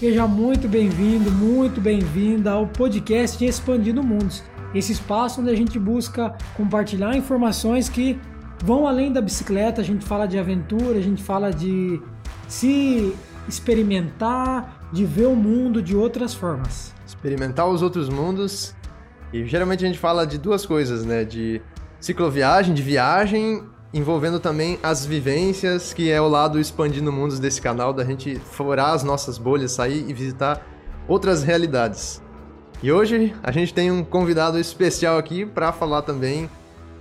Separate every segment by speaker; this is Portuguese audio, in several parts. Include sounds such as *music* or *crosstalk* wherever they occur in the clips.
Speaker 1: Seja muito bem-vindo, muito bem-vinda ao podcast Expandindo Mundos. Esse espaço onde a gente busca compartilhar informações que vão além da bicicleta. A gente fala de aventura, a gente fala de se experimentar, de ver o mundo de outras formas.
Speaker 2: Experimentar os outros mundos. E geralmente a gente fala de duas coisas, né? De cicloviagem, de viagem envolvendo também as vivências, que é o lado expandindo mundos desse canal, da gente furar as nossas bolhas, sair e visitar outras realidades. E hoje a gente tem um convidado especial aqui para falar também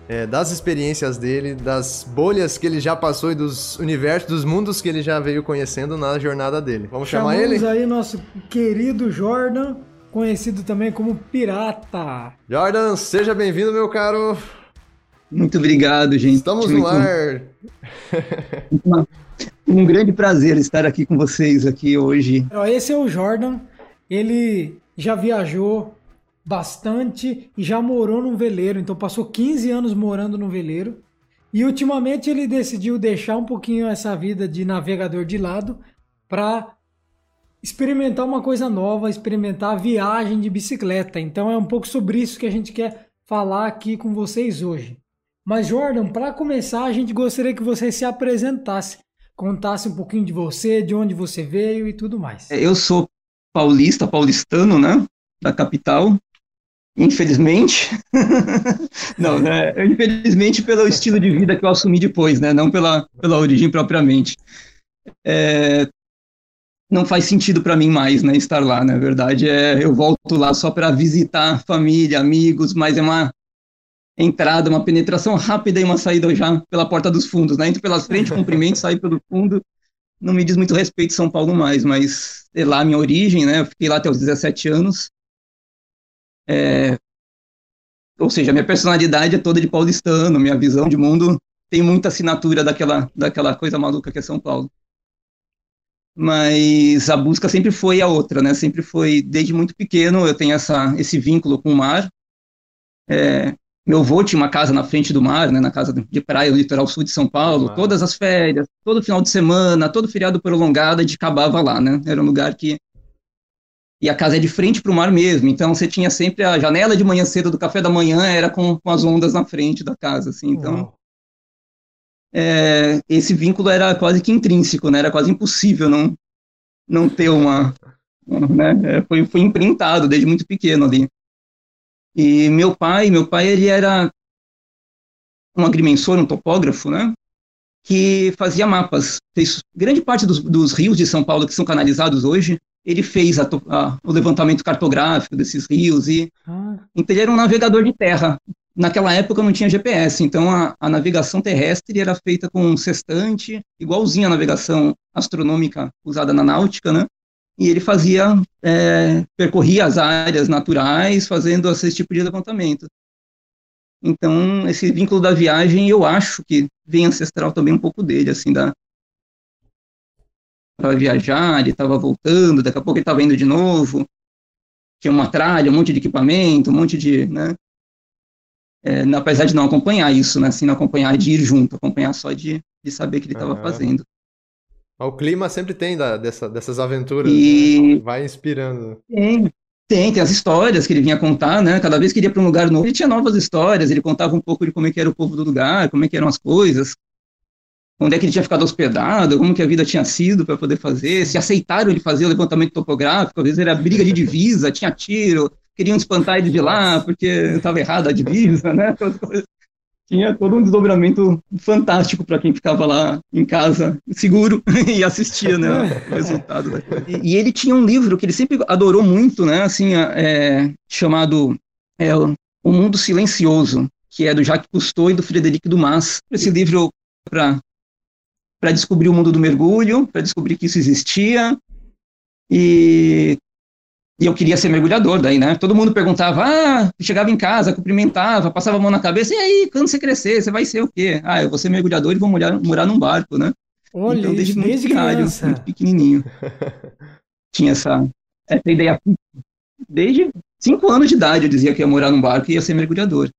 Speaker 2: é, das experiências dele, das bolhas que ele já passou e dos universos, dos mundos que ele já veio conhecendo na jornada dele. Vamos
Speaker 1: Chamamos
Speaker 2: chamar ele?
Speaker 1: aí nosso querido Jordan, conhecido também como Pirata.
Speaker 2: Jordan, seja bem-vindo, meu caro.
Speaker 3: Muito obrigado, gente.
Speaker 2: Estamos no ar. *laughs*
Speaker 3: um grande prazer estar aqui com vocês aqui hoje.
Speaker 1: Esse é o Jordan. Ele já viajou bastante e já morou num veleiro, então passou 15 anos morando no veleiro. E ultimamente ele decidiu deixar um pouquinho essa vida de navegador de lado para experimentar uma coisa nova, experimentar a viagem de bicicleta. Então é um pouco sobre isso que a gente quer falar aqui com vocês hoje. Mas, Jordan, para começar, a gente gostaria que você se apresentasse, contasse um pouquinho de você, de onde você veio e tudo mais.
Speaker 3: É, eu sou paulista, paulistano, né? Da capital. Infelizmente. *laughs* não, né? Infelizmente pelo estilo de vida que eu assumi depois, né? Não pela, pela origem propriamente. É, não faz sentido para mim mais, né, estar lá, na né? verdade, é, eu volto lá só para visitar família, amigos, mas é uma entrada, uma penetração rápida e uma saída já pela porta dos fundos, né? Entro pelas frentes, cumprimento, saio pelo fundo. Não me diz muito respeito São Paulo mais, mas é lá a minha origem, né? Eu fiquei lá até os 17 anos. É... Ou seja, minha personalidade é toda de paulistano, minha visão de mundo tem muita assinatura daquela, daquela coisa maluca que é São Paulo. Mas a busca sempre foi a outra, né? Sempre foi, desde muito pequeno, eu tenho essa, esse vínculo com o mar. É, meu avô tinha uma casa na frente do mar, né, na casa de praia, no litoral sul de São Paulo. Todas as férias, todo final de semana, todo feriado prolongado, a gente acabava lá, né? Era um lugar que e a casa é de frente para o mar mesmo, então você tinha sempre a janela de manhã cedo do café da manhã era com, com as ondas na frente da casa, assim, então é, esse vínculo era quase que intrínseco, né, era quase impossível não, não ter uma, né, foi, foi imprintado desde muito pequeno ali. E meu pai, meu pai ele era um agrimensor, um topógrafo, né? Que fazia mapas. Fez grande parte dos, dos rios de São Paulo que são canalizados hoje. Ele fez a, a, o levantamento cartográfico desses rios e ah. então ele era um navegador de terra. Naquela época não tinha GPS, então a, a navegação terrestre era feita com um sextante, igualzinho à navegação astronômica usada na náutica, né? E ele fazia, é, percorria as áreas naturais fazendo esse tipo de levantamento. Então, esse vínculo da viagem, eu acho que vem ancestral também um pouco dele, assim, da para viajar, ele estava voltando, daqui a pouco ele estava indo de novo, tinha uma tralha, um monte de equipamento, um monte de, né, é, apesar de não acompanhar isso, né, assim, não acompanhar de ir junto, acompanhar só de, de saber que ele estava uhum. fazendo.
Speaker 2: O clima sempre tem da, dessa, dessas aventuras, e... né? vai inspirando.
Speaker 3: Tem, tem, tem as histórias que ele vinha contar, né? Cada vez que ele ia para um lugar novo, ele tinha novas histórias, ele contava um pouco de como é que era o povo do lugar, como é que eram as coisas, onde é que ele tinha ficado hospedado, como que a vida tinha sido para poder fazer, se aceitaram ele fazer o levantamento topográfico, às vezes era briga de divisa, tinha tiro, queriam espantar ele de lá porque estava errada a divisa, né? Tinha todo um desdobramento fantástico para quem ficava lá em casa, seguro, *laughs* e assistia, né, o *laughs* resultado. E, e, ele tinha um livro que ele sempre adorou muito, né, assim, é, chamado é, O Mundo Silencioso, que é do Jacques Cousteau e do Frederic Dumas. Esse livro para para descobrir o mundo do mergulho, para descobrir que isso existia, e e eu queria ser mergulhador daí, né? Todo mundo perguntava, ah, chegava em casa, cumprimentava, passava a mão na cabeça, e aí, quando você crescer, você vai ser o quê? Ah, eu vou ser mergulhador e vou morar, morar num barco, né?
Speaker 1: Olha, então, desde, desde muito diário, muito
Speaker 3: pequenininho. *laughs* Tinha essa, essa ideia. Desde cinco anos de idade eu dizia que ia morar num barco e ia ser mergulhador.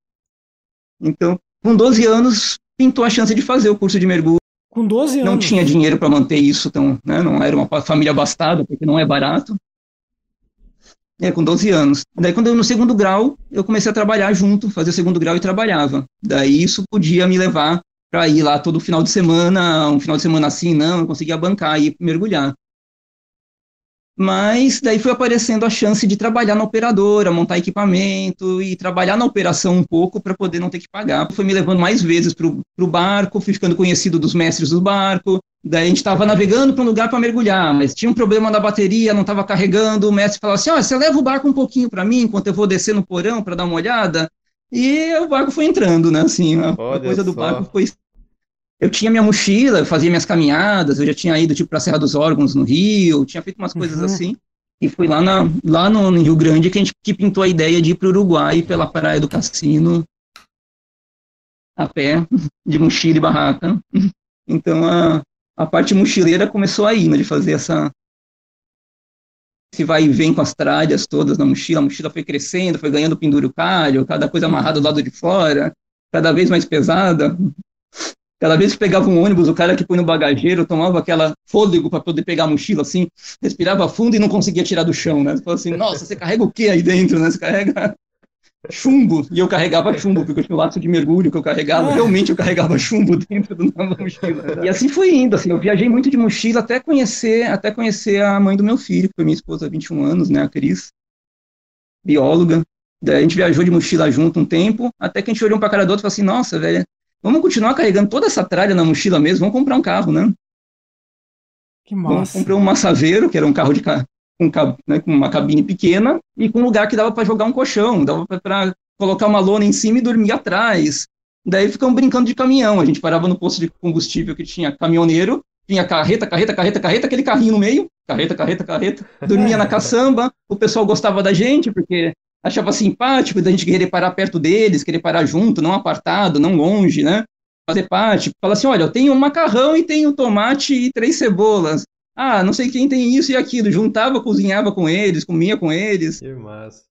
Speaker 3: Então, com 12 anos, pintou a chance de fazer o curso de mergulho
Speaker 1: Com 12 anos.
Speaker 3: Não tinha dinheiro para manter isso, então, né, não era uma família abastada, porque não é barato. É, com 12 anos. Daí, quando eu no segundo grau, eu comecei a trabalhar junto, fazer o segundo grau e trabalhava. Daí, isso podia me levar para ir lá todo final de semana, um final de semana assim, não, eu conseguia bancar e mergulhar. Mas daí foi aparecendo a chance de trabalhar na operadora, montar equipamento e trabalhar na operação um pouco para poder não ter que pagar. Foi me levando mais vezes para o barco, fui ficando conhecido dos mestres do barco. Daí a gente estava navegando para um lugar para mergulhar, mas tinha um problema na bateria, não estava carregando. O mestre falava assim: oh, você leva o barco um pouquinho para mim enquanto eu vou descer no porão para dar uma olhada. E o barco foi entrando, né? Assim, a
Speaker 2: Olha
Speaker 3: coisa do
Speaker 2: só.
Speaker 3: barco foi eu tinha minha mochila, eu fazia minhas caminhadas, eu já tinha ido tipo para a Serra dos Órgãos no Rio, tinha feito umas coisas
Speaker 1: Uhum.
Speaker 3: assim. E foi lá, na, lá no, Rio Grande que a gente que pintou a ideia de ir para o Uruguai pela Praia do Cassino a pé, de mochila e barraca. Então a, a parte mochileira começou aí, né, de fazer essa esse vai e vem com as tralhas todas na mochila, a mochila foi crescendo, foi ganhando penduricalho, cada coisa amarrada do lado de fora, cada vez mais pesada. Cada vez que pegava um ônibus, o cara que põe no bagageiro tomava aquela fôlego para poder pegar a mochila assim, respirava fundo e não conseguia tirar do chão, né? Você falou assim, nossa, você carrega o que aí dentro, né? Você carrega chumbo. E eu carregava chumbo, porque eu tinha o laço de mergulho que eu carregava. Realmente eu carregava chumbo *laughs* dentro do- da mochila. E assim foi indo, assim, eu viajei muito de mochila até conhecer, até conhecer a mãe do meu filho, que foi minha esposa há 21 anos, né? A Cris, bióloga. Daí a gente viajou de mochila junto um tempo, até que a gente olhou um pra cara do outro e falou assim, nossa, velho, Vamos continuar carregando toda essa tralha na mochila mesmo, vamos comprar um carro, né?
Speaker 1: Que
Speaker 3: Vamos
Speaker 1: massa.
Speaker 3: comprar um Massaveiro, que era um carro de ca- né, com uma cabine pequena e com um lugar que dava para jogar um colchão, dava para colocar uma lona em cima e dormir atrás. Daí ficamos brincando de caminhão. A gente parava no posto de combustível que tinha caminhoneiro, tinha carreta, carreta, carreta, carreta, aquele carrinho no meio, carreta, carreta, carreta, dormia na *laughs* caçamba. O pessoal gostava da gente porque achava simpático da gente querer parar perto deles, querer parar junto, não apartado, não longe, né? Fazer parte. Fala assim, olha, eu tenho um macarrão e tenho tomate e três cebolas. Ah, não sei quem tem isso e aquilo. Juntava, cozinhava com eles, comia com eles.
Speaker 2: Que massa.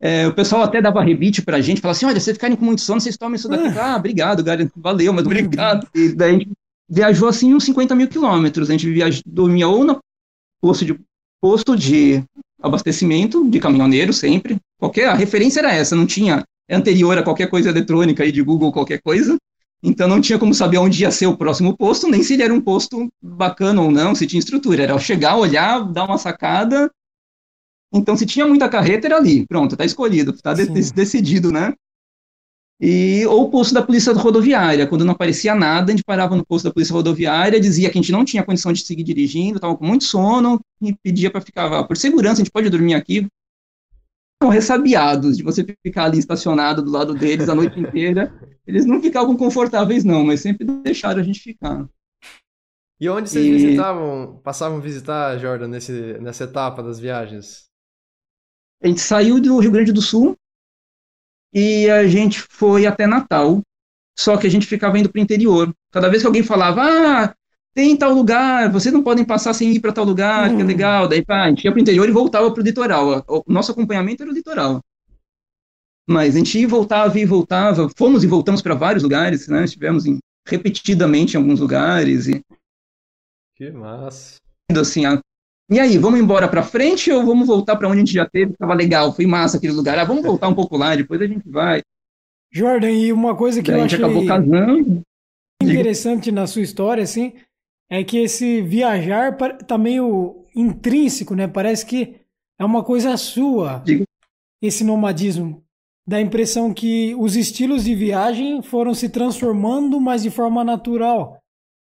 Speaker 3: É, o pessoal até dava rebite pra gente, falava assim, olha, vocês ficarem com muito sono, vocês tomem isso daqui. Ah, obrigado, cara, valeu, mas *laughs* obrigado. E daí a gente viajou assim uns 50 mil quilômetros. A gente viaj... dormia ou no posto de, posto de abastecimento de caminhoneiro sempre. Qualquer, a referência era essa, não tinha é anterior a qualquer coisa eletrônica aí de Google, qualquer coisa. Então não tinha como saber onde ia ser o próximo posto, nem se ele era um posto bacana ou não, se tinha estrutura. Era chegar, olhar, dar uma sacada. Então, se tinha muita carreta, era ali. Pronto, tá escolhido, tá de- decidido, né? E, ou o posto da polícia rodoviária. Quando não aparecia nada, a gente parava no posto da polícia rodoviária, dizia que a gente não tinha condição de seguir dirigindo, estava com muito sono, e pedia para ficar, "Ah, por segurança, a gente pode dormir aqui. São ressabiados de você ficar ali estacionado do lado deles a noite inteira. Eles não ficavam confortáveis, não, mas sempre deixaram a gente ficar.
Speaker 2: E onde vocês
Speaker 3: E-
Speaker 2: visitavam, passavam a visitar, Jordan, nesse, nessa etapa das viagens?
Speaker 3: A gente saiu do Rio Grande do Sul e a gente foi até Natal, só que a gente ficava indo para o interior. Cada vez que alguém falava, ah, tem tal lugar, vocês não podem passar sem ir para tal lugar, que é
Speaker 1: Hum.
Speaker 3: legal. Daí pá, a gente ia para o interior e voltava para o litoral. O nosso acompanhamento era o litoral. Mas a gente voltava e voltava. Fomos e voltamos para vários lugares, né? Estivemos em- repetidamente em alguns lugares e
Speaker 2: Que massa.
Speaker 3: assim, a- e aí, vamos embora para frente ou vamos voltar para onde a gente já teve? Tava legal, foi massa aquele lugar. Ah, vamos voltar um pouco lá, depois a gente vai.
Speaker 1: Jordan, e uma coisa que
Speaker 3: Daí
Speaker 1: eu achei
Speaker 3: acabou casando.
Speaker 1: interessante na sua história, assim, é que esse viajar tá meio intrínseco, né? Parece que é uma coisa sua,
Speaker 3: Diga.
Speaker 1: esse nomadismo. Dá a impressão que os estilos de viagem foram se transformando, mas de forma natural.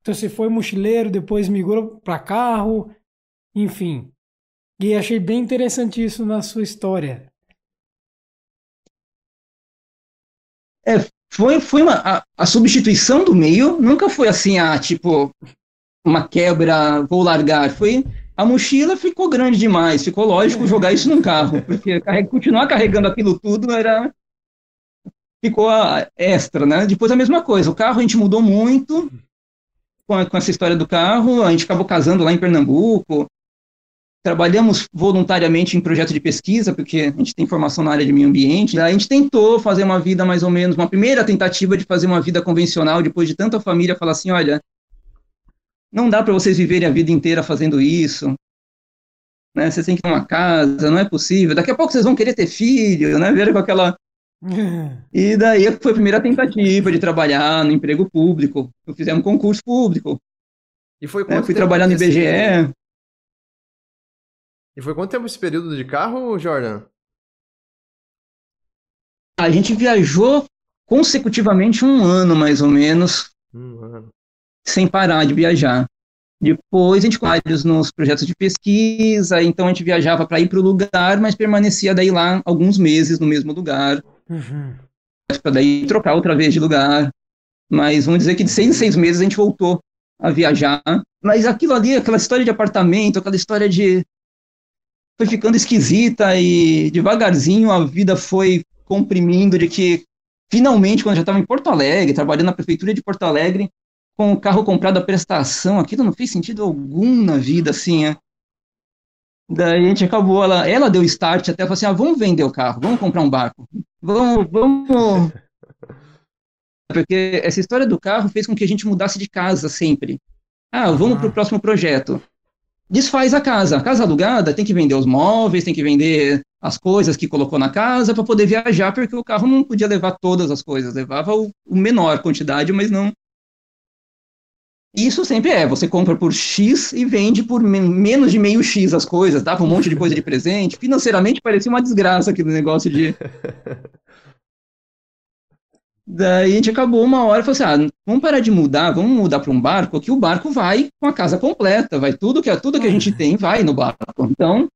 Speaker 1: Então você foi mochileiro, depois migrou para carro, enfim. E achei bem interessante isso na sua história.
Speaker 3: Foi, foi uma, a, a substituição do meio nunca foi assim, ah, tipo, uma quebra, vou largar. Foi. A mochila ficou grande demais, ficou lógico jogar isso num carro, porque continuar carregando aquilo tudo era. Ficou a- extra, né? Depois a mesma coisa, o carro a gente mudou muito com, a- com essa história do carro, a gente acabou casando lá em Pernambuco, trabalhamos voluntariamente em projeto de pesquisa, porque a gente tem formação na área de meio ambiente. A gente tentou fazer uma vida mais ou menos, uma primeira tentativa de fazer uma vida convencional, depois de tanta família falar assim, olha, não dá para vocês viverem a vida inteira fazendo isso. Né? Vocês têm que ter uma casa, não é possível. Daqui a pouco vocês vão querer ter filho, né? Ver com aquela *laughs* e daí foi a primeira tentativa de trabalhar no emprego público. Eu fiz um concurso público.
Speaker 2: E foi
Speaker 3: né? fui trabalhar no IBGE.
Speaker 2: E foi quanto tempo esse período de carro, Jordan?
Speaker 3: A gente viajou consecutivamente um ano, mais ou menos.
Speaker 2: Um ano.
Speaker 3: Sem parar de viajar. Depois a gente vários nos projetos de pesquisa, então a gente viajava para ir para o lugar, mas permanecia daí lá alguns meses no mesmo lugar. Uhum. Para daí trocar outra vez de lugar. Mas vamos dizer que de seis em seis meses a gente voltou a viajar. Mas aquilo ali, aquela história de apartamento, aquela história de foi ficando esquisita e devagarzinho a vida foi comprimindo de que finalmente quando eu já estava em Porto Alegre, trabalhando na prefeitura de Porto Alegre, com o carro comprado à prestação, aquilo não fez sentido algum na vida, assim, é. Daí a gente acabou, ela, ela deu start até, falou assim, ah, vamos vender o carro, vamos comprar um barco, vamos, vamos... *laughs* Porque essa história do carro fez com que a gente mudasse de casa sempre. Ah, vamos para o próximo projeto desfaz a casa. A casa alugada tem que vender os móveis, tem que vender as coisas que colocou na casa para poder viajar, porque o carro não podia levar todas as coisas, levava o, o menor quantidade, mas não. Isso sempre é, você compra por X e vende por menos de meio X as coisas, dava um monte de coisa de *laughs* presente. Financeiramente parecia uma desgraça aquele negócio de *laughs* Daí a gente acabou uma hora e falou assim: ah, vamos parar de mudar, vamos mudar para um barco, que o barco vai com a casa completa, vai tudo que, tudo que a gente tem vai no barco. Então,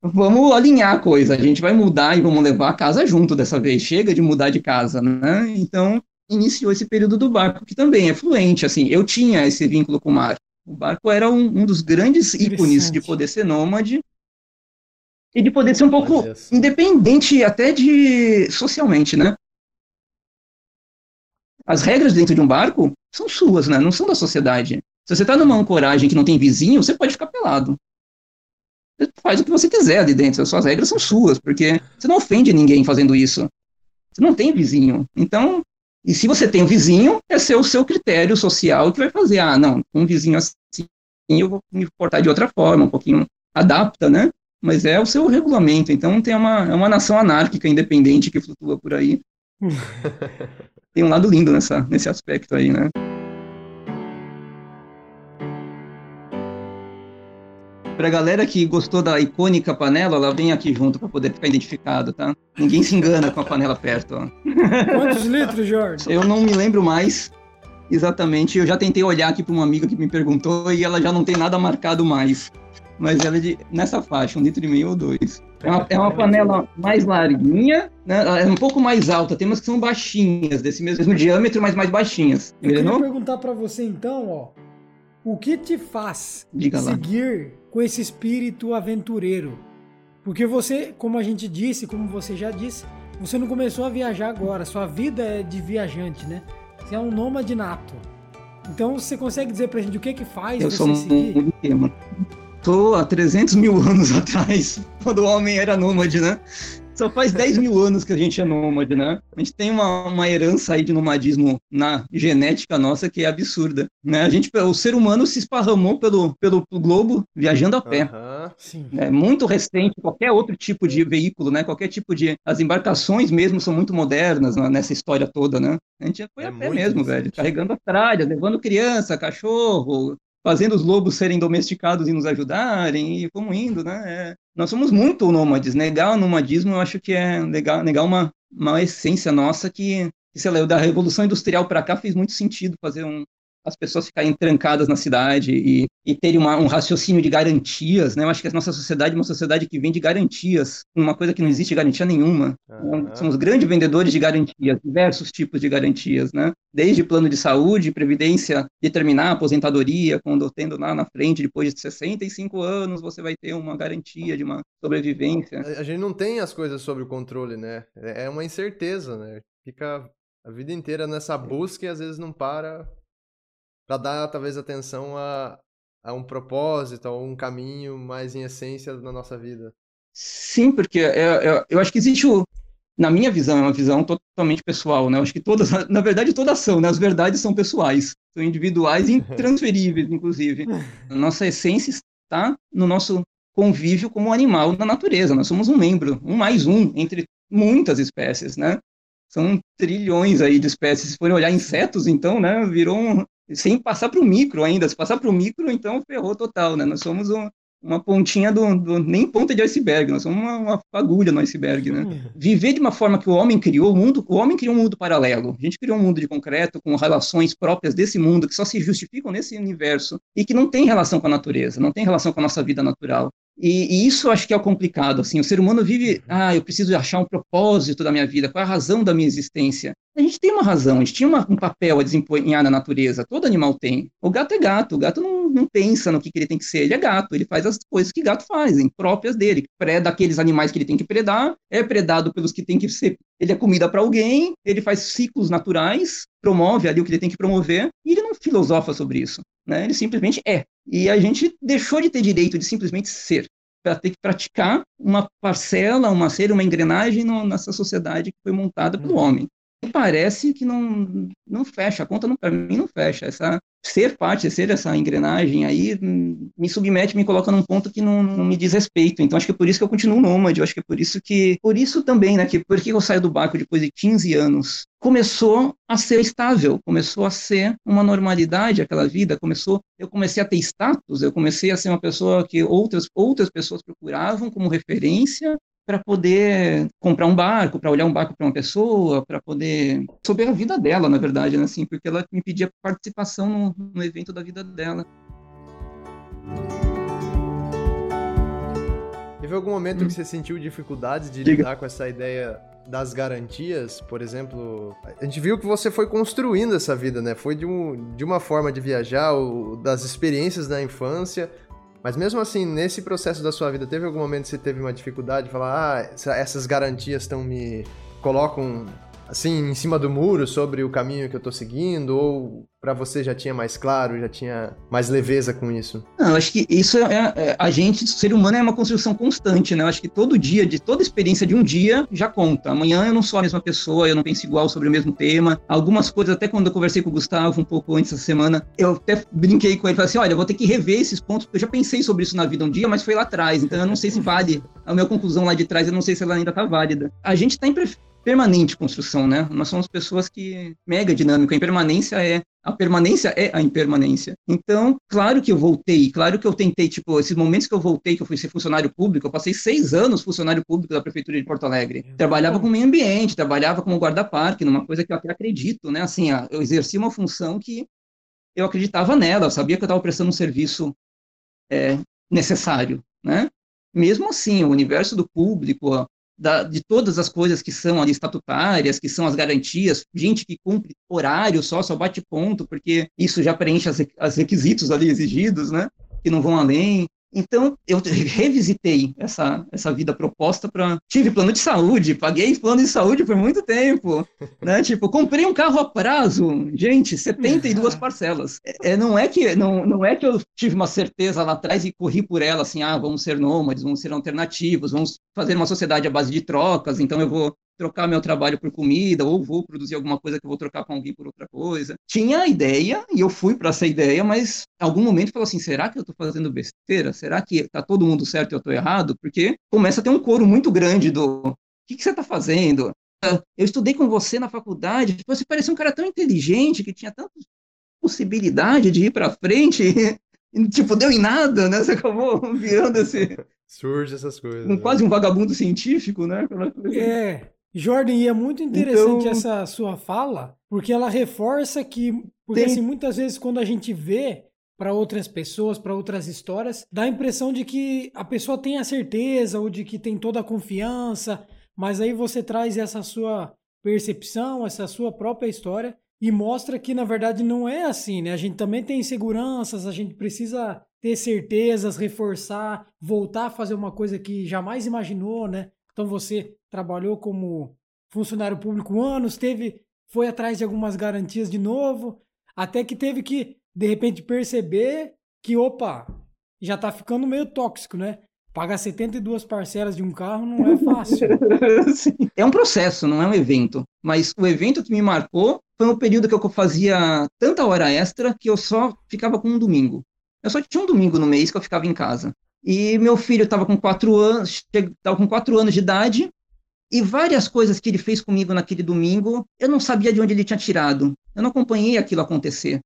Speaker 3: vamos alinhar a coisa, a gente vai mudar e vamos levar a casa junto dessa vez, chega de mudar de casa, né? Então, iniciou esse período do barco, que também é fluente, assim, eu tinha esse vínculo com o mar. O barco era um, um dos grandes ícones de poder ser nômade e de poder ser um pouco independente até de socialmente, né? As regras dentro de um barco são suas, né? Não são da sociedade. Se você está numa ancoragem que não tem vizinho, você pode ficar pelado. Você faz o que você quiser ali dentro, as suas regras são suas, porque você não ofende ninguém fazendo isso. Você não tem vizinho. Então, e se você tem um vizinho, é o seu critério social que vai fazer, ah, não, um vizinho assim, eu vou me portar de outra forma, um pouquinho adapta, né? Mas é o seu regulamento. Então, tem uma, é uma nação anárquica independente que flutua por aí. *laughs* tem um lado lindo nessa, nesse aspecto aí, né? Pra galera que gostou da icônica panela, ela vem aqui junto para poder ficar identificado, tá? Ninguém se engana com a panela perto, ó.
Speaker 1: Quantos litros, Jorge?
Speaker 3: Eu não me lembro mais exatamente. Eu já tentei olhar aqui para uma amiga que me perguntou e ela já não tem nada marcado mais. Mas ela é de, nessa faixa, um litro e meio ou dois. É uma, é uma panela mais larguinha, né? é um pouco mais alta. Tem umas que são baixinhas, desse mesmo diâmetro, mas mais baixinhas.
Speaker 1: Eu queria não? perguntar para você então, ó. O que te faz
Speaker 3: Diga
Speaker 1: seguir lá. com esse espírito aventureiro? Porque você, como a gente disse, como você já disse, você não começou a viajar agora. Sua vida é de viajante, né? Você é um nômade nato. Então você consegue dizer pra gente o que que faz
Speaker 3: Eu
Speaker 1: você
Speaker 3: sou
Speaker 1: seguir?
Speaker 3: Um, um, Tô há 300 mil *laughs* anos atrás, quando o homem era nômade, né? Só faz 10 mil anos que a gente é nômade, né? A gente tem uma, uma herança aí de nomadismo na genética nossa que é absurda, né? A gente, o ser humano se esparramou pelo, pelo globo viajando a pé. Uhum, é muito recente, qualquer outro tipo de veículo, né? Qualquer tipo de... As embarcações mesmo são muito modernas né? nessa história toda, né? A gente foi é a pé mesmo, velho. Carregando as tralhas, levando criança, cachorro, fazendo os lobos serem domesticados e nos ajudarem, e como indo, né? É, nós somos muito nômades. Negar o nomadismo, eu acho que é legal, negar uma, uma essência nossa que, sei lá, da Revolução Industrial para cá fez muito sentido fazer um, as pessoas ficarem trancadas na cidade e, e terem uma, um raciocínio de garantias, né? Eu acho que a nossa sociedade é uma sociedade que vende garantias, uma coisa que não existe garantia nenhuma. Uhum. Somos grandes vendedores de garantias, diversos tipos de garantias, né? Desde plano de saúde, previdência, determinar aposentadoria, quando tendo lá na frente, depois de 65 anos, você vai ter uma garantia de uma sobrevivência.
Speaker 2: A gente não tem as coisas sob o controle, né? É uma incerteza, né? Fica a vida inteira nessa busca e às vezes não para para dar talvez atenção a, a um propósito, a um caminho mais em essência na nossa vida.
Speaker 3: Sim, porque é, é, eu acho que existe o, na minha visão, é uma visão totalmente pessoal, né? Eu acho que todas, *laughs* na verdade, todas são, né? As verdades são pessoais, são individuais e *laughs* intransferíveis, inclusive. A nossa essência está no nosso convívio como animal na natureza. Nós somos um membro, um mais um entre muitas espécies, né? São trilhões aí de espécies. Se forem olhar insetos, então, né? Virou um, sem passar para o micro ainda. Se passar para o micro, então ferrou total, né? Nós somos um, uma pontinha do, do, nem ponta de iceberg, nós somos uma, uma fagulha no iceberg, né? Uhum. Viver de uma forma que o homem criou o mundo, o homem criou um mundo paralelo. A gente criou um mundo de concreto com relações próprias desse mundo que só se justificam nesse universo e que não tem relação com a natureza, não tem relação com a nossa vida natural. E, e, isso acho que é o complicado, assim, o ser humano vive, ah, eu preciso achar um propósito da minha vida, qual é a razão da minha existência? A gente tem uma razão, a gente tinha um papel a desempenhar na natureza, todo animal tem. O gato é gato, o gato não, não pensa no que, que ele tem que ser, ele é gato, ele faz as coisas que gato fazem, próprias dele, preda aqueles animais que ele tem que predar, é predado pelos que tem que ser, ele é comida para alguém, ele faz ciclos naturais, promove ali o que ele tem que promover, e ele não filosofa sobre isso, né? ele simplesmente é. E a gente deixou de ter direito de simplesmente ser, para ter que praticar uma parcela, uma ser, uma engrenagem no, nessa sociedade que foi montada pelo uhum. homem. Parece que não, não fecha, a conta para mim não fecha. Essa, ser parte, ser essa engrenagem aí, me submete, me coloca num ponto que não, não, me diz respeito. Então acho que é por isso que eu continuo nômade, eu acho que é por isso que, por isso também, né, que por que eu saio do barco depois de 15 anos? Começou a ser estável, começou a ser uma normalidade aquela vida, começou, eu comecei a ter status, eu comecei a ser uma pessoa que outras outras pessoas procuravam como referência, para poder comprar um barco, para olhar um barco para uma pessoa, para poder sobre a vida dela, na verdade, né? assim, porque ela me pedia participação no, no evento da vida dela.
Speaker 2: Teve algum momento hum. que você sentiu dificuldades de Diga. lidar com essa ideia das garantias, por exemplo, a gente viu que você foi construindo essa vida, né? Foi de, um, de uma forma de viajar, o, das experiências da infância, mas mesmo assim, nesse processo da sua vida, teve algum momento que você teve uma dificuldade de falar, ah, essas garantias estão me colocam assim, em cima do muro sobre o caminho que eu tô seguindo? Ou para você já tinha mais claro, já tinha mais leveza com isso?
Speaker 3: Não, acho que isso é, é, a gente, ser humano é uma construção constante, né? Eu acho que todo dia, de toda experiência de um dia, já conta. Amanhã eu não sou a mesma pessoa, eu não penso igual sobre o mesmo tema. Algumas coisas, até quando eu conversei com o Gustavo um pouco antes da semana, eu até brinquei com ele, falei assim, olha, vou ter que rever esses pontos, porque eu já pensei sobre isso na vida um dia, mas foi lá atrás, então eu não sei se vale. A minha conclusão lá de trás, eu não sei se ela ainda tá válida. A gente está em permanente construção, né? Nós somos pessoas que mega dinâmico. A impermanência é a permanência é a impermanência. Então, claro que eu voltei, claro que eu tentei, tipo, esses momentos que eu voltei, que eu fui ser funcionário público, eu passei seis anos funcionário público da Prefeitura de Porto Alegre. Trabalhava com meio ambiente, trabalhava como guarda-parque, numa coisa que eu até acredito, né? Assim, eu exerci uma função que eu acreditava nela, eu sabia que eu estava prestando um serviço é, necessário, né? Mesmo assim, o universo do público, da, de todas as coisas que são ali estatutárias, que são as garantias, gente que cumpre horário só, só bate ponto, porque isso já preenche as requisitos ali exigidos, né? Que não vão além. Então, eu revisitei essa, essa vida proposta para. Tive plano de saúde, paguei plano de saúde por muito tempo. *laughs* Né? Tipo, comprei um carro a prazo, gente, 72 parcelas. É, não, é que, não, não é que eu tive uma certeza lá atrás e corri por ela, assim, ah, vamos ser nômades, vamos ser alternativos, vamos fazer uma sociedade à base de trocas, então eu vou trocar meu trabalho por comida, ou vou produzir alguma coisa que eu vou trocar com alguém por outra coisa. Tinha a ideia, e eu fui para essa ideia, mas em algum momento falou assim: será que eu estou fazendo besteira? Será que está todo mundo certo e eu estou errado? Porque começa a ter um coro muito grande do: o que, que você está fazendo? Eu estudei com você na faculdade, você parecia um cara tão inteligente, que tinha tanta possibilidade de ir para frente, *laughs* e, tipo, deu em nada, né? Você acabou *laughs* virando esse.
Speaker 2: Surge essas coisas.
Speaker 3: Um, né? Quase um vagabundo científico, né?
Speaker 1: É. Jordan, e é muito interessante então... essa sua fala, porque ela reforça que, porque Tem... assim, muitas vezes quando a gente vê para outras pessoas, para outras histórias, dá a impressão de que a pessoa tem a certeza ou de que tem toda a confiança, mas aí você traz essa sua percepção, essa sua própria história e mostra que na verdade não é assim, né? A gente também tem inseguranças, a gente precisa ter certezas, reforçar, voltar a fazer uma coisa que jamais imaginou, né? Então você trabalhou como funcionário público anos, teve, foi atrás de algumas garantias de novo, até que teve que de repente perceber que, opa, já tá ficando meio tóxico, né? Pagar 72 parcelas de um carro não é fácil. *laughs*
Speaker 3: é um processo, não é um evento. Mas o evento que me marcou foi um período que eu fazia tanta hora extra que eu só ficava com um domingo. Eu só tinha um domingo no mês que eu ficava em casa. E meu filho estava com quatro anos, estava com quatro anos de idade, e várias coisas que ele fez comigo naquele domingo, eu não sabia de onde ele tinha tirado. Eu não acompanhei aquilo acontecer.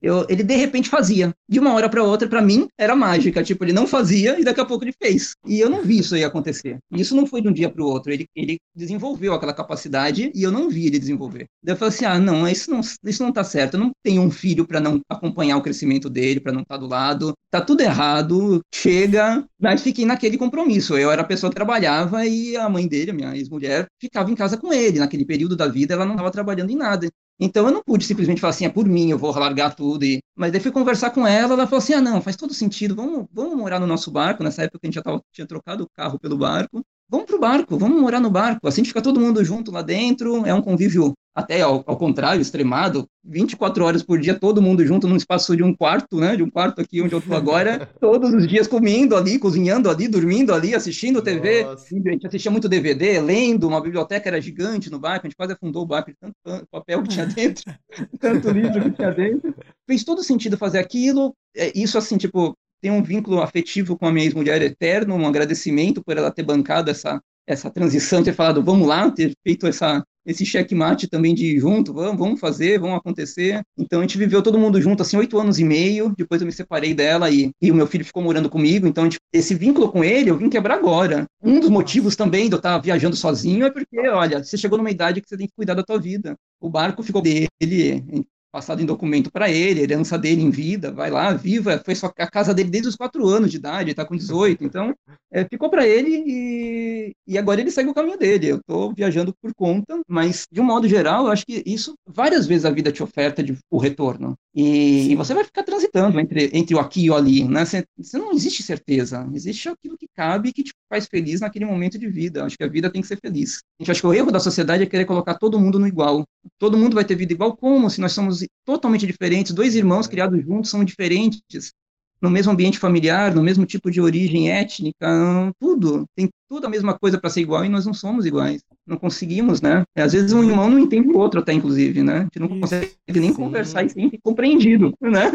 Speaker 3: Eu, ele de repente fazia. De uma hora para outra, para mim, era mágica. Tipo, ele não fazia e daqui a pouco ele fez. E eu não vi isso aí acontecer. E isso não foi de um dia para o outro. Ele, ele desenvolveu aquela capacidade e eu não vi ele desenvolver. Daí eu falei assim: ah, não, isso não, isso não tá certo. Eu não tenho um filho para não acompanhar o crescimento dele, para não estar tá do lado. Tá tudo errado. Chega. Mas fiquei naquele compromisso. Eu era a pessoa que trabalhava e a mãe dele, minha ex-mulher, ficava em casa com ele. Naquele período da vida, ela não estava trabalhando em nada. Então eu não pude simplesmente falar assim, é por mim, eu vou largar tudo. E... Mas daí fui conversar com ela, ela falou assim, ah não, faz todo sentido, vamos, vamos morar no nosso barco. Nessa época a gente já tava, tinha trocado o carro pelo barco. Vamos pro barco, vamos morar no barco. Assim fica todo mundo junto lá dentro, é um convívio até ao, ao, contrário, extremado, 24 horas por dia, todo mundo junto num espaço de um quarto, né? De um quarto aqui onde eu estou agora, *laughs* todos os dias comendo ali, cozinhando ali, dormindo ali, assistindo TV. Nossa. A gente assistia muito DVD, lendo, uma biblioteca era gigante no barco, a gente quase afundou o barco de tanto papel que tinha *laughs* dentro, tanto livro que tinha dentro. Fez todo sentido fazer aquilo. É, isso, assim, tipo, tem um vínculo afetivo com a minha ex-mulher eterno, um agradecimento por ela ter bancado essa, essa transição, ter falado, vamos lá, ter feito essa, esse checkmate também de junto, vamos, vamos fazer, vamos acontecer. Então a gente viveu todo mundo junto, assim, oito anos e meio. Depois eu me separei dela e, e o meu filho ficou morando comigo. Então gente, esse vínculo com ele eu vim quebrar agora. Um dos motivos também de eu estar viajando sozinho é porque, olha, você chegou numa idade que você tem que cuidar da tua vida. O barco ficou dele, passado em documento para ele, herança dele em vida, vai lá, viva, foi só a casa dele desde os quatro anos de idade, está com 18, então é, ficou para ele e, e agora ele segue o caminho dele. Eu estou viajando por conta, mas de um modo geral, eu acho que isso várias vezes a vida te oferta de, o retorno. E, e, você vai ficar transitando entre, entre o aqui e o ali, né? Você, você, não existe certeza, existe aquilo que cabe e que te faz feliz naquele momento de vida. Acho que a vida tem que ser feliz. A gente acha que o erro da sociedade é querer colocar todo mundo no igual. Todo mundo vai ter vida igual, como se nós somos totalmente diferentes, dois irmãos criados juntos são diferentes, no mesmo ambiente familiar, no mesmo tipo de origem étnica, tudo. Tem tudo a mesma coisa para ser igual e nós não somos iguais. Não conseguimos, né? Às vezes um irmão não entende o outro até, inclusive, né? A gente não Isso, consegue nem sim. conversar e ser compreendido, né?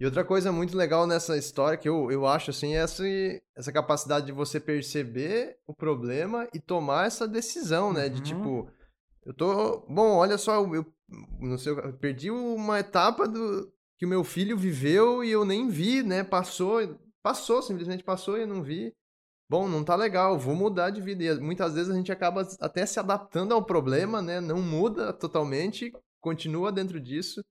Speaker 2: E outra coisa muito legal nessa história que eu, eu acho, assim, é essa, essa capacidade de você perceber o problema e tomar essa decisão, né? De, uhum. tipo, eu tô... Bom, olha só, eu, não sei, eu perdi uma etapa do, que o meu filho viveu e eu nem vi, né? Passou, passou, simplesmente passou e eu não vi. Bom, não tá legal, vou mudar de vida. E muitas vezes a gente acaba até se adaptando ao problema, né? Não muda totalmente, continua dentro disso.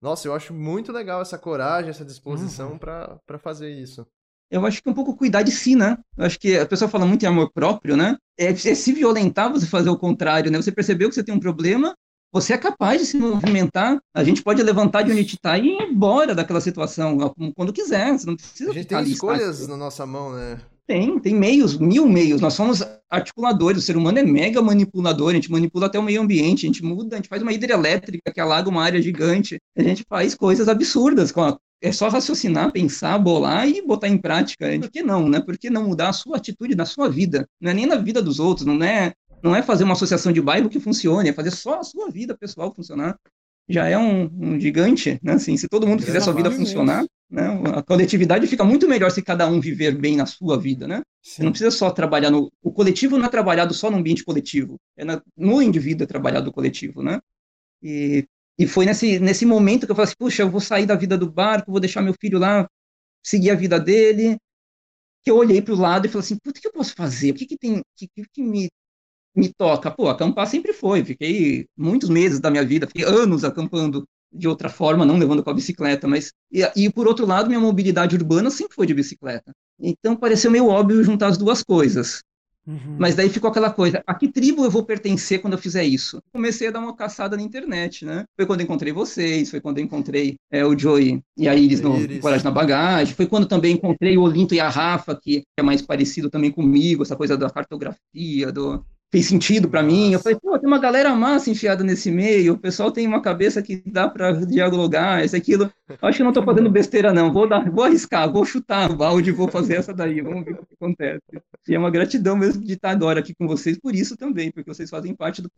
Speaker 2: Nossa, eu acho muito legal essa coragem, essa disposição uhum. para fazer isso.
Speaker 3: Eu acho que é um pouco cuidar de si, né? Eu acho que a pessoa fala muito em amor próprio, né? É, é se violentar você fazer o contrário, né? Você percebeu que você tem um problema, você é capaz de se movimentar. A gente pode levantar de onde está e ir embora daquela situação quando quiser. Você não precisa
Speaker 2: A gente tem escolhas na nossa mão, né?
Speaker 3: Tem, tem meios, mil meios. Nós somos articuladores. O ser humano é mega manipulador. A gente manipula até o meio ambiente. A gente muda, a gente faz uma hidrelétrica que alaga uma área gigante. A gente faz coisas absurdas com a é só raciocinar, pensar, bolar e botar em prática. Por que não, né? Por que não mudar a sua atitude na sua vida? Não é nem na vida dos outros, não é não é fazer uma associação de bairro que funcione, é fazer só a sua vida pessoal funcionar. Já é um, um gigante, né? Assim, se todo mundo fizer sua vida funcionar, né? A coletividade fica muito melhor se cada um viver bem na sua vida, né? Você não precisa só trabalhar no... O coletivo não é trabalhado só no ambiente coletivo, é na... no indivíduo é trabalhado o coletivo, né? E, e foi nesse, nesse momento que eu falei assim, puxa, eu vou sair da vida do barco, vou deixar meu filho lá, seguir a vida dele, que eu olhei para o lado e falei assim, puta, o que eu posso fazer? O que, que tem, que, que me me toca. Pô, acampar sempre foi. Fiquei muitos meses da minha vida, fiquei anos acampando de outra forma, não levando com a bicicleta, mas e, e, por outro lado, minha mobilidade urbana sempre foi de bicicleta. Então pareceu meio óbvio juntar as duas coisas. Uhum. Mas daí ficou aquela coisa, a que tribo eu vou pertencer quando eu fizer isso? Comecei a dar uma caçada na internet, né? Foi quando encontrei vocês, foi quando encontrei é, o Joey e a Iris no Iris. Coragem na Bagagem, foi quando também encontrei o Olinto e a Rafa, que é mais parecido também comigo, essa coisa da cartografia, do, fez sentido para mim. Eu falei, pô, tem uma galera massa enfiada nesse meio, o pessoal tem uma cabeça que dá para dialogar, isso, aquilo. Acho que não tô fazendo besteira, não. Vou, dar, vou arriscar, vou chutar o balde, vou fazer essa daí, vamos ver o que acontece. E é uma gratidão mesmo de estar agora aqui com vocês por isso também, porque vocês fazem parte do,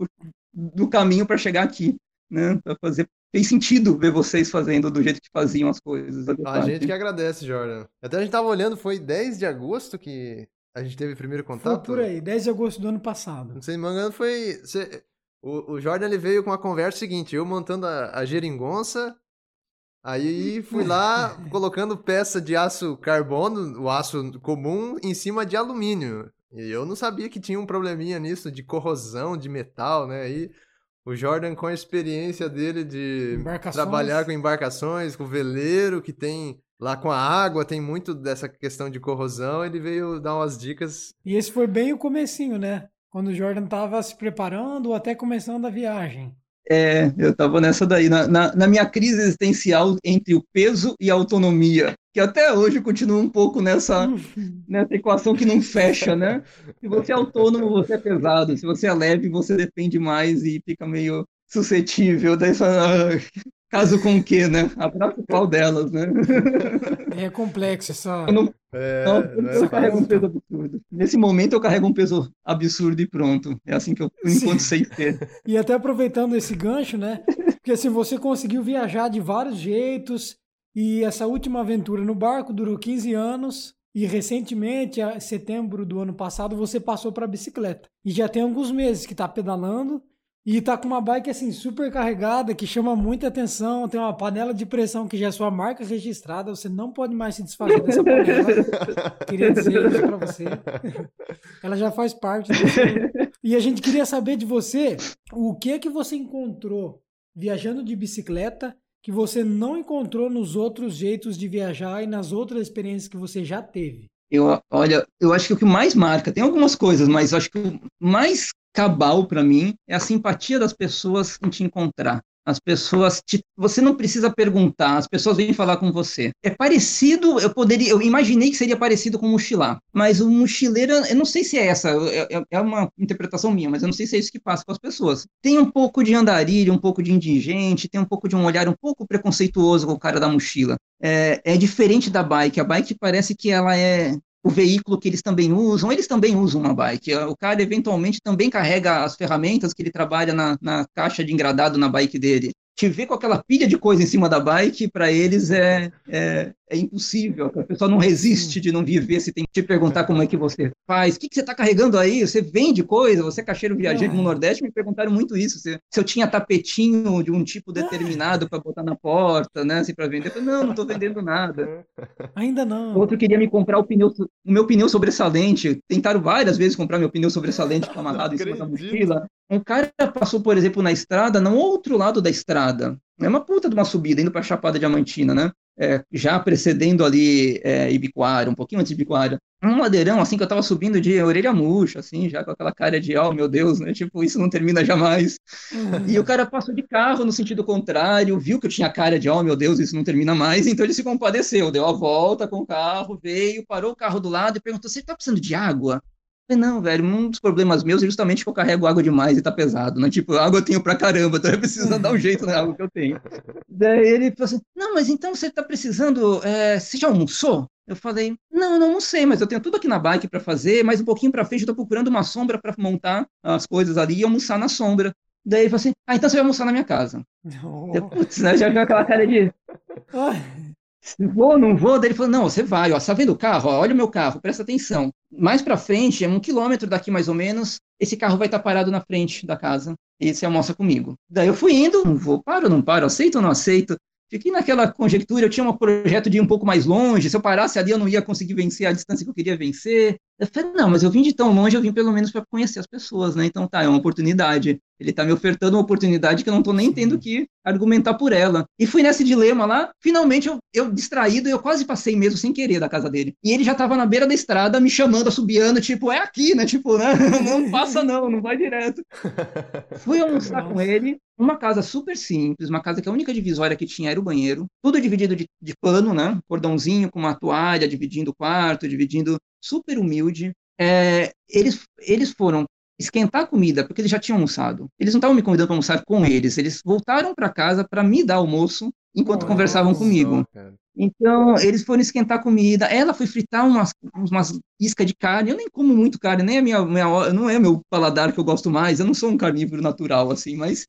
Speaker 3: do caminho para chegar aqui. Né, para fazer fez sentido ver vocês fazendo do jeito que faziam as coisas.
Speaker 2: A gente que agradece, Jordan. Até a gente tava olhando, foi 10 de agosto que a gente teve primeiro contato?
Speaker 1: Foi por aí, 10 de agosto do ano passado.
Speaker 2: Não sei, me engano, foi. Você, o, o Jordan ele veio com a conversa seguinte: eu montando a, a geringonça, aí *laughs* fui lá *laughs* colocando peça de aço carbono, o aço comum, em cima de alumínio. E eu não sabia que tinha um probleminha nisso de corrosão de metal, né? Aí o Jordan, com a experiência dele de trabalhar com embarcações, com veleiro, que tem Lá com a água tem muito dessa questão de corrosão, ele veio dar umas dicas.
Speaker 1: E esse foi bem o comecinho, né? Quando o Jordan estava se preparando ou até começando a viagem.
Speaker 3: É, eu estava nessa daí, na, na, na, minha crise existencial entre o peso e a autonomia, que até hoje continua um pouco nessa, nessa equação que não fecha, né? Se você é autônomo, você é pesado, se você é leve, você depende mais e fica meio suscetível. Daí fala, ah, Caso com o quê, né? Abraço qual delas, né?
Speaker 1: É complexo essa.
Speaker 3: Eu não, é, não, não é eu carrego um peso absurdo. Nesse momento eu carrego um peso absurdo e pronto. É assim que eu, por enquanto, sei ter.
Speaker 1: E até aproveitando esse gancho, né? Porque assim, você conseguiu viajar de vários jeitos. E essa última aventura no barco durou 15 anos. E recentemente, em setembro do ano passado, você passou para bicicleta. E já tem alguns meses que está pedalando. E tá com uma bike assim super carregada que chama muita atenção. Tem uma panela de pressão que já é sua marca registrada. Você não pode mais se desfazer dessa panela. *laughs* queria dizer isso para você. Ela já faz parte do. E a gente queria saber de você o que é que você encontrou viajando de bicicleta que você não encontrou nos outros jeitos de viajar e nas outras experiências que você já teve.
Speaker 3: Eu, olha, eu acho que o que mais marca, tem algumas coisas, mas acho que o mais cabal para mim é a simpatia das pessoas em te encontrar. As pessoas, te, você não precisa perguntar, as pessoas vêm falar com você. É parecido, eu poderia, eu imaginei que seria parecido com mochilar, mas o mochileiro, eu não sei se é essa, é, é, uma interpretação minha, mas eu não sei se é isso que passa com as pessoas. Tem um pouco de andarilho, um pouco de indigente, tem um pouco de um olhar um pouco preconceituoso com o cara da mochila. É, é diferente da bike. A bike parece que ela é o veículo que eles também usam, eles também usam uma bike. O cara eventualmente também carrega as ferramentas que ele trabalha na, na caixa de engradado na bike dele te ver com aquela pilha de coisa em cima da bike, para eles é, é, é, impossível. A pessoa não resiste de não viver, se tem que te perguntar como é que você faz. O que, que você está carregando aí? Você vende coisa? Você é caixeiro viajante no Nordeste? Me perguntaram muito isso. Se, se eu tinha tapetinho de um tipo determinado para botar na porta, né? Assim, para vender. Eu falei, não, não estou vendendo nada. *laughs*
Speaker 1: Ainda não.
Speaker 3: Outro queria me comprar o pneu, o meu pneu sobressalente. Tentaram várias vezes comprar meu pneu sobressalente amarrado em cima da mochila. Um cara passou, por exemplo, na estrada, no outro lado da estrada. É uma puta de uma subida, indo para Chapada Diamantina, né? É, já precedendo ali é, Ibiquara, um pouquinho antes de Ibiquara. Um ladeirão, assim, que eu tava subindo de orelha murcha, assim, já com aquela cara de, oh, meu Deus, né? Tipo, isso não termina jamais. E o cara passou de carro no sentido contrário, viu que eu tinha cara de, oh, meu Deus, isso não termina mais, então ele se compadeceu, deu a volta com o carro, veio, parou o carro do lado e perguntou, você tá precisando de água? Falei, não, velho, um dos problemas meus é justamente que eu carrego água demais e tá pesado, né? Tipo, água eu tenho pra caramba, então eu preciso dar um jeito na água que eu tenho. Daí ele falou assim, não, mas então você tá precisando, é, você já almoçou? Eu falei, não, eu não almocei, mas eu tenho tudo aqui na bike para fazer, mais um pouquinho para frente eu tô procurando uma sombra para montar as coisas ali e almoçar na sombra. Daí ele falou assim, ah, então você vai almoçar na minha casa. Eu, putz, né, já viu aquela cara de... Vou, não vou? Daí ele falou, não, você vai, ó, você tá vendo o carro? Ó, olha o meu carro, presta atenção. Mais para frente, é um quilômetro daqui mais ou menos, esse carro vai estar tá parado na frente da casa. E você almoça comigo. Daí eu fui indo, vou, paro, não paro, aceito ou não aceito? Fiquei naquela conjectura, eu tinha um projeto de ir um pouco mais longe, se eu parasse ali eu não ia conseguir vencer a distância que eu queria vencer. Eu falei, não, mas eu vim de tão longe, eu vim pelo menos para conhecer as pessoas, né? Então tá, é uma oportunidade. Ele está me ofertando uma oportunidade que eu não estou nem tendo que argumentar por ela. E fui nesse dilema lá, finalmente eu, eu distraído, eu quase passei mesmo sem querer da casa dele. E ele já estava na beira da estrada me chamando, assobiando, tipo, é aqui, né? Tipo, né? *laughs* não passa não, não vai direto. *laughs* Fui almoçar Nossa. com ele, uma casa super simples, uma casa que a única divisória que tinha era o banheiro, tudo dividido de, de pano, né? Cordãozinho com uma toalha, dividindo o quarto, dividindo super humilde. É, eles, eles foram esquentar a comida, porque eles já tinham almoçado. Eles não estavam me convidando para almoçar com eles, eles voltaram para casa para me dar almoço enquanto Nossa, conversavam comigo. Então, eles foram esquentar comida. Ela foi fritar umas, umas iscas de carne. Eu nem como muito carne, nem a minha, minha não é meu paladar que eu gosto mais. Eu não sou um carnívoro natural, assim, mas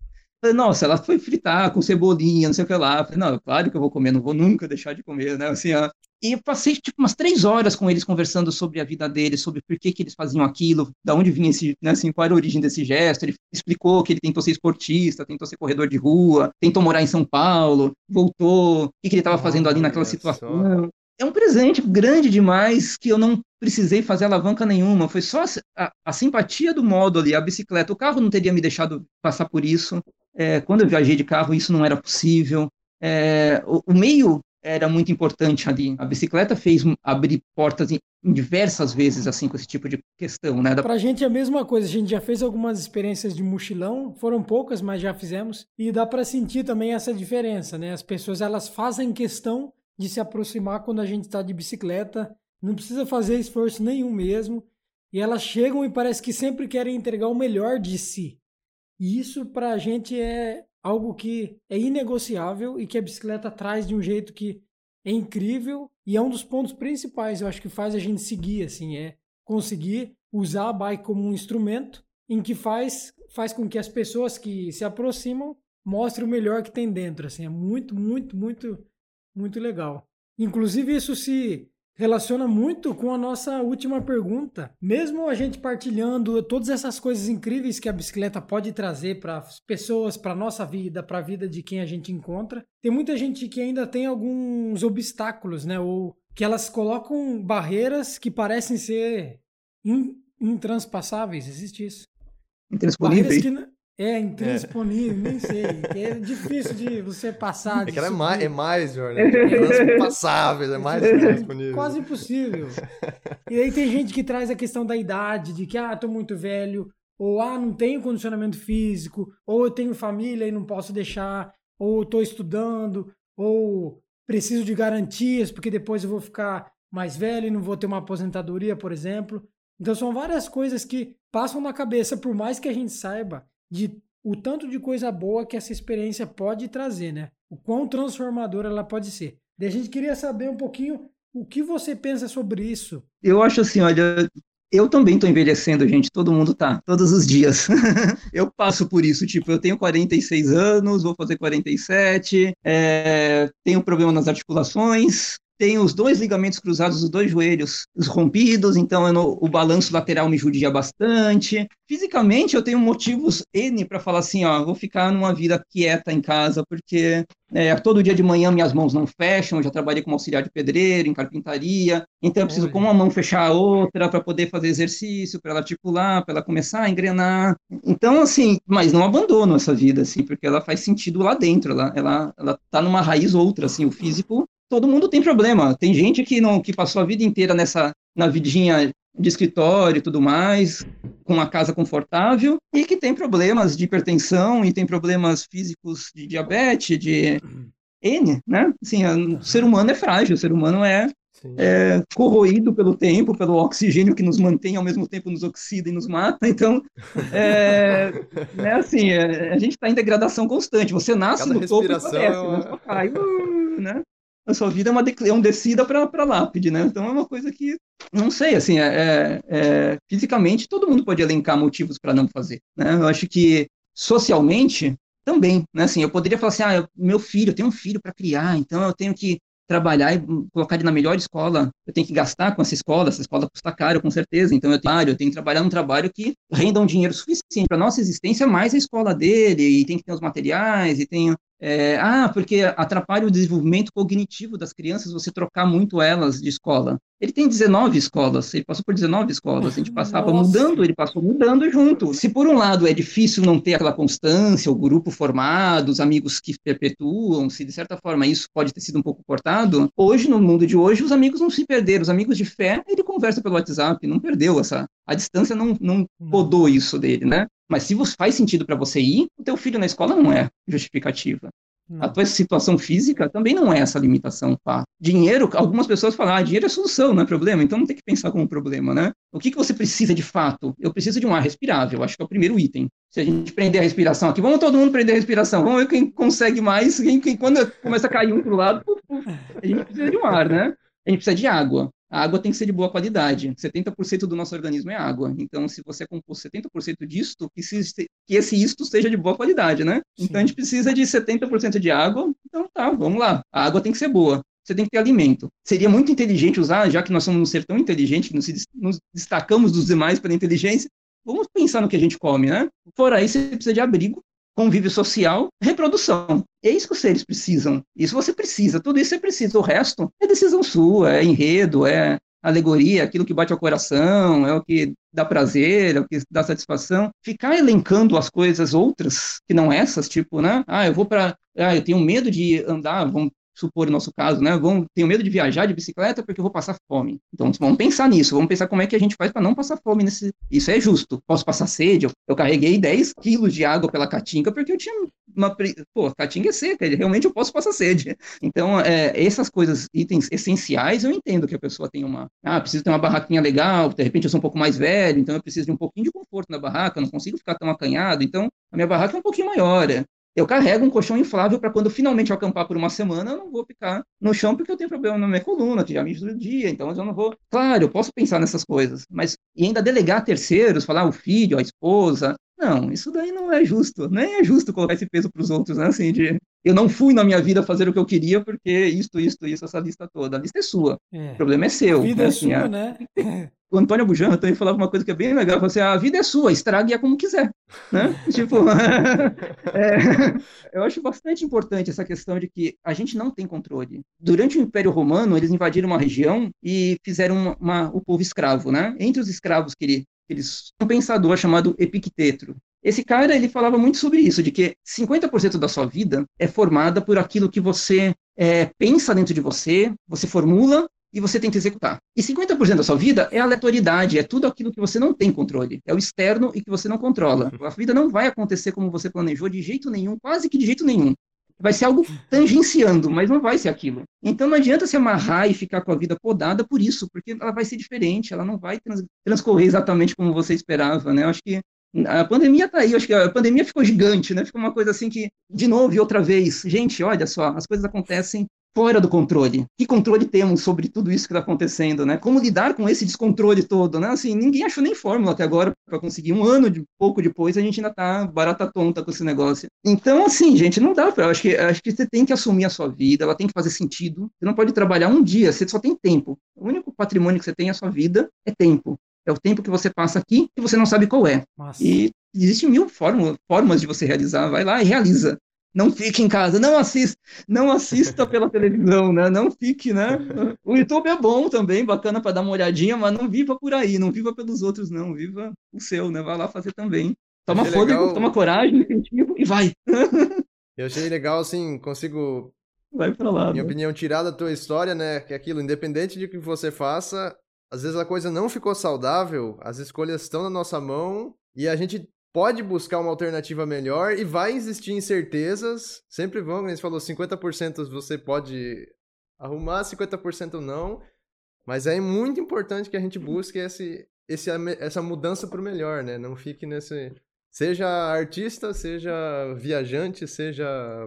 Speaker 3: nossa, ela foi fritar com cebolinha, não sei o que lá. Falei, não, claro que eu vou comer, não vou nunca deixar de comer, né? Assim, ó. E eu passei tipo umas três horas com eles conversando sobre a vida deles, sobre por que, que eles faziam aquilo, da onde vinha esse, né, assim, qual era a origem desse gesto. Ele explicou que ele tentou ser esportista, tentou ser corredor de rua, tentou morar em São Paulo, voltou, o que, que ele estava fazendo ali naquela situação. É um presente grande demais que eu não precisei fazer alavanca nenhuma. Foi só a, a simpatia do modo ali, a bicicleta. O carro não teria me deixado passar por isso. É, quando eu viajei de carro, isso não era possível. É, o, o, meio era muito importante ali. A bicicleta fez abrir portas em, diversas vezes, assim, com esse tipo de questão, né?
Speaker 1: Pra gente é a mesma coisa. A gente já fez algumas experiências de mochilão, foram poucas, mas já fizemos. E dá para sentir também essa diferença, né? As pessoas, elas fazem questão de se aproximar quando a gente está de bicicleta. Não precisa fazer esforço nenhum mesmo. E elas chegam e parece que sempre querem entregar o melhor de si. E isso para a gente é algo que é inegociável e que a bicicleta traz de um jeito que é incrível e é um dos pontos principais, eu acho que faz a gente seguir, assim, é conseguir usar a bike como um instrumento em que faz, faz com que as pessoas que se aproximam mostrem o melhor que tem dentro, assim, é muito, muito, muito, muito legal. Inclusive isso se relaciona muito com a nossa última pergunta. Mesmo a gente partilhando todas essas coisas incríveis que a bicicleta pode trazer para as pessoas, para nossa vida, para a vida de quem a gente encontra, tem muita gente que ainda tem alguns obstáculos, né? Ou que elas colocam barreiras que parecem ser intranspassáveis. Existe isso. Barreiras que, é, intransponível, é. nem sei. É difícil de você passar.
Speaker 2: É que ela é mais, é mais, Jorge. É é mais *laughs* intransponível.
Speaker 1: Quase impossível. E aí tem gente que traz a questão da idade, de que, ah, tô muito velho, ou ah, não tenho condicionamento físico, ou eu tenho família e não posso deixar, ou tô estudando, ou preciso de garantias, porque depois eu vou ficar mais velho e não vou ter uma aposentadoria, por exemplo. Então são várias coisas que passam na cabeça, por mais que a gente saiba de o tanto de coisa boa que essa experiência pode trazer, né? O quão transformadora ela pode ser. E a gente queria saber um pouquinho o que você pensa sobre isso.
Speaker 3: Eu acho assim, olha, eu também estou envelhecendo, gente, todo mundo tá, todos os dias. *laughs* eu passo por isso, tipo, eu tenho 46 anos, vou fazer 47, é, tenho problema nas articulações, tenho os dois ligamentos cruzados dos dois joelhos rompidos, então eu, o balanço lateral me judia bastante. Fisicamente, eu tenho motivos N para falar assim: ó, vou ficar numa vida quieta em casa, porque é, todo dia de manhã minhas mãos não fecham. Eu já trabalhei como auxiliar de pedreiro, em carpintaria, então eu preciso com uma mão fechar a outra para poder fazer exercício, para ela articular, para ela começar a engrenar. Então, assim, mas não abandono essa vida, assim, porque ela faz sentido lá dentro, ela, ela, ela tá numa raiz outra, assim, o físico todo mundo tem problema. Tem gente que não que passou a vida inteira nessa na vidinha de escritório e tudo mais, com uma casa confortável e que tem problemas de hipertensão e tem problemas físicos de diabetes, de N, né? Assim, o ser humano é frágil, o ser humano é, é, corroído pelo tempo, pelo oxigênio que nos mantém, ao mesmo tempo nos oxida e nos mata. Então, é, *laughs* né, assim, é, a gente está em degradação constante. Você nasce Cada no topo e desce, é uma... cai, uh, né? A sua vida é, uma é um descida para lápide, né? Então é uma coisa que, não sei, assim, é, é, é fisicamente todo mundo pode elencar motivos para não fazer, né? Eu acho que socialmente também, né? Assim, eu poderia falar assim, ah, meu filho, eu tenho um filho para criar, então eu tenho que trabalhar e colocar ele na melhor escola, eu tenho que gastar com essa escola, essa escola custa caro, com certeza, então eu tenho, eu tenho que trabalhar num trabalho que renda um dinheiro suficiente para nossa existência, mais a escola dele, e tem que ter os materiais, e tenho é, ah, porque atrapalha o desenvolvimento cognitivo das crianças você trocar muito elas de escola. Ele tem 19 escolas, ele passou por 19 escolas, a gente passava Nossa. mudando, ele passou mudando junto. Se por um lado é difícil não ter aquela constância, o grupo formado, os amigos que perpetuam, se de certa forma isso pode ter sido um pouco cortado, hoje, no mundo de hoje, os amigos não se perderam, os amigos de fé, ele conversa pelo WhatsApp, não perdeu essa, a distância não, não podou isso dele, né? Mas se faz sentido para você ir, o teu filho na escola não é justificativa. A tua situação física também não é essa limitação, pá. Dinheiro, algumas pessoas falam, ah, dinheiro é solução, não é problema, então não tem que pensar como problema, né? O que, que você precisa de fato? Eu preciso de um ar respirável, acho que é o primeiro item. Se a gente prender a respiração aqui, vamos todo mundo prender a respiração, vamos ver quem consegue mais, quem, quem quando começa a cair um pro lado, a gente precisa de um ar, né? A gente precisa de água. A água tem que ser de boa qualidade. 70% do nosso organismo é água. Então, se você compor 70% disto, que, se, que esse isto seja de boa qualidade, né? Sim. Então, a gente precisa de 70% de água. Então, tá, vamos lá. A água tem que ser boa. Você tem que ter alimento. Seria muito inteligente usar, já que nós somos um ser tão inteligente, que nos destacamos dos demais pela inteligência, vamos pensar no que a gente come, né? Fora isso, você precisa de abrigo, convívio social, reprodução. É isso que os seres precisam. Isso você precisa, tudo isso você precisa. O resto é decisão sua, é enredo, é alegoria, aquilo que bate ao coração, é o que dá prazer, é o que dá satisfação. Ficar elencando as coisas outras, que não essas, tipo, né? Ah, eu vou para. Ah, eu tenho medo de andar, vamos supor o nosso caso, né? Vão, tenho medo de viajar de bicicleta porque eu vou passar fome. Então, vamos pensar nisso, vamos pensar como é que a gente faz para não passar fome nesse. Isso é justo. Posso passar sede? Eu, eu carreguei 10 quilos de água pela caatinga porque eu tinha uma. Pô, caatinga é seca, realmente eu posso passar sede. Então, é, essas coisas, itens essenciais, eu entendo que a pessoa tem uma. Ah, preciso ter uma barraquinha legal, de repente eu sou um pouco mais velho, então eu preciso de um pouquinho de conforto na barraca, eu não consigo ficar tão acanhado, então a minha barraca é um pouquinho maior. Eu carrego um colchão inflável para quando finalmente eu acampar por uma semana, eu não vou ficar no chão porque eu tenho problema na minha coluna, que já me todo dia, então eu não vou. Claro, eu posso pensar nessas coisas, mas e ainda delegar terceiros, falar o filho, a esposa. Não, isso daí não é justo. Nem é justo colocar esse peso para os outros, né? Assim, de eu não fui na minha vida fazer o que eu queria porque isto, isto, isso, essa lista toda. A lista é sua. É. O problema é seu.
Speaker 1: A vida
Speaker 3: né?
Speaker 1: é
Speaker 3: assim,
Speaker 1: sua, a... né?
Speaker 3: O Antônio Bujan também falava uma coisa que é bem legal, falou assim, a vida é sua, estrague-a como quiser, né? *laughs* tipo, *laughs* é, eu acho bastante importante essa questão de que a gente não tem controle. Durante o Império Romano, eles invadiram uma região e fizeram uma, uma, o povo escravo, né? Entre os escravos que, ele, eles um pensador chamado Epicteto. Esse cara, ele falava muito sobre isso, de que 50% da sua vida é formada por aquilo que você é, pensa dentro de você, você formula e você tenta executar. E 50% da sua vida é aleatoriedade, é tudo aquilo que você não tem controle, é o externo e que você não controla. A vida não vai acontecer como você planejou de jeito nenhum, quase que de jeito nenhum. Vai ser algo tangenciando, mas não vai ser aquilo. Então não adianta se amarrar e ficar com a vida podada por isso, porque ela vai ser diferente, ela não vai trans transcorrer exatamente como você esperava, né? Eu acho que a pandemia tá aí, acho que a pandemia ficou gigante, né? Ficou uma coisa assim que, de novo e outra vez, gente, olha só, as coisas acontecem fora do controle. Que controle temos sobre tudo isso que está acontecendo, né? Como lidar com esse descontrole todo, né? Assim, ninguém achou nem fórmula até agora para conseguir. Um ano de pouco depois a gente ainda tá barata tonta com esse negócio. Então, assim, gente, não dá para. Acho que acho que você tem que assumir a sua vida. Ela tem que fazer sentido. Você não pode trabalhar um dia. Você só tem tempo. O único patrimônio que você tem é a sua vida é tempo. É o tempo que você passa aqui e você não sabe qual é. Nossa. E existem mil formas, formas de você realizar. Vai lá e realiza não fique em casa, não assista, não assista *laughs* pela televisão, né? Não fique, né? *laughs* O YouTube é bom também, bacana para dar uma olhadinha, mas não viva por aí, não viva pelos outros, não, viva o seu, né? Vai lá fazer também. Toma fôlego, legal... toma coragem, incentivo e vai. *laughs*
Speaker 2: Eu achei legal, assim, consigo,
Speaker 3: vai pra lá,
Speaker 2: minha né? opinião, tirar da tua história, né? Que é aquilo, independente de que você faça, às vezes a coisa não ficou saudável, as escolhas estão na nossa mão e a gente pode buscar uma alternativa melhor e vai existir incertezas. Sempre vão, como a gente falou, 50% você pode arrumar, 50% não. Mas é muito importante que a gente busque esse, esse, essa mudança para o melhor, né? Não fique nesse. Seja artista, seja viajante, seja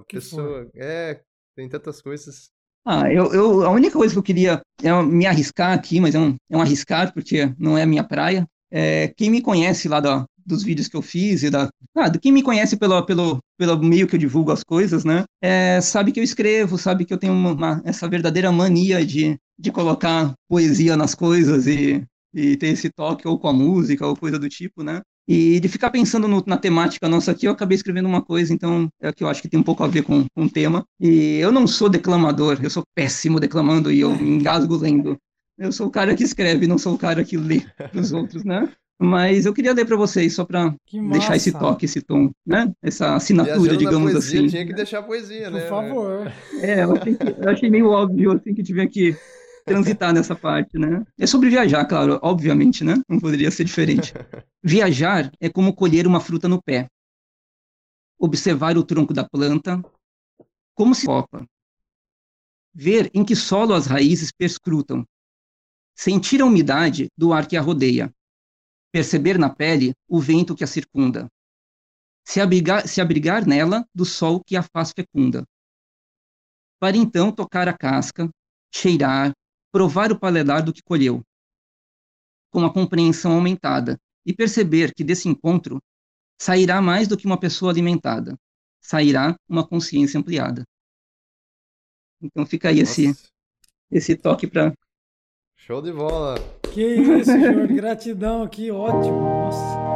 Speaker 2: que pessoa. For. É, tem tantas coisas.
Speaker 3: Ah, eu, eu, a única coisa que eu queria é me arriscar aqui, mas é um, é um arriscar porque não é a minha praia. É, quem me conhece lá da, dos vídeos que eu fiz e da. Ah, do quem me conhece pelo, pelo, pelo meio que eu divulgo as coisas, né? É, sabe que eu escrevo, sabe que eu tenho uma, uma, essa verdadeira mania de, de colocar poesia nas coisas e, e ter esse toque ou com a música ou coisa do tipo, né? E de ficar pensando no, na temática nossa aqui, eu acabei escrevendo uma coisa, então é que eu acho que tem um pouco a ver com, com o tema. E eu não sou declamador, eu sou péssimo declamando e eu me engasgo lendo. Eu sou o cara que escreve, não sou o cara que lê os outros, né? Mas eu queria ler para vocês, só para deixar esse toque, esse tom, né? Essa assinatura, digamos
Speaker 2: poesia,
Speaker 3: assim.
Speaker 2: Tinha que deixar a poesia,
Speaker 1: Por
Speaker 2: né?
Speaker 1: Por favor.
Speaker 3: É, eu achei, eu achei, meio óbvio, assim, que tinha que transitar nessa parte, né? É sobre viajar, claro, obviamente, né? Não poderia ser diferente. *laughs* Viajar é como colher uma fruta no pé. Observar o tronco da planta, como se foca. Ver em que solo as raízes perscrutam. Sentir a umidade do ar que a rodeia. Perceber na pele o vento que a circunda. Se abrigar, se abrigar nela do sol que a faz fecunda. Para então tocar a casca, cheirar, provar o paladar do que colheu. Com a compreensão aumentada e perceber que desse encontro sairá mais do que uma pessoa alimentada, sairá uma consciência ampliada. Então fica aí esse, esse toque para.
Speaker 2: Show de bola!
Speaker 1: Que isso, Jorge, gratidão aqui, ótimo, nossa.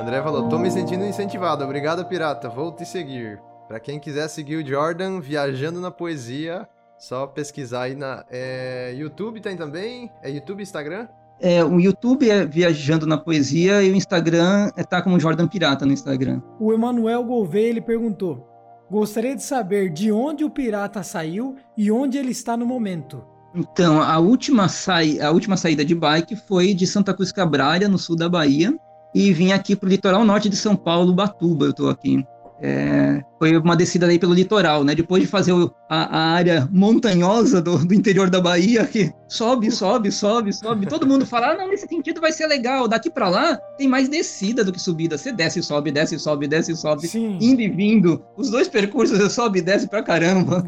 Speaker 2: André falou, tô me sentindo incentivado, obrigado pirata, vou te seguir. Para quem quiser seguir o Jordan viajando na poesia, só pesquisar aí na é, YouTube tem também, é YouTube, Instagram?
Speaker 3: É, o YouTube é Viajando na Poesia e o Instagram é tá como Jordan Pirata no Instagram.
Speaker 1: O Emanuel Gouveia ele perguntou: Gostaria de saber de onde o pirata saiu e onde ele está no momento.
Speaker 3: Então, a última, sa... a última saída de bike foi de Santa Cruz Cabrália, no sul da Bahia, e vim aqui para o litoral norte de São Paulo, Batuba, eu estou aqui. É, foi uma descida aí pelo litoral, né? Depois de fazer o, a, a, área montanhosa do, do, interior da Bahia, que sobe, sobe, sobe, sobe. Todo mundo fala, ah, não, nesse sentido vai ser legal. Daqui para lá tem mais descida do que subida. Você desce, sobe, desce, sobe, desce, sobe, Sim. indo e vindo. Os dois percursos você sobe e desce pra caramba.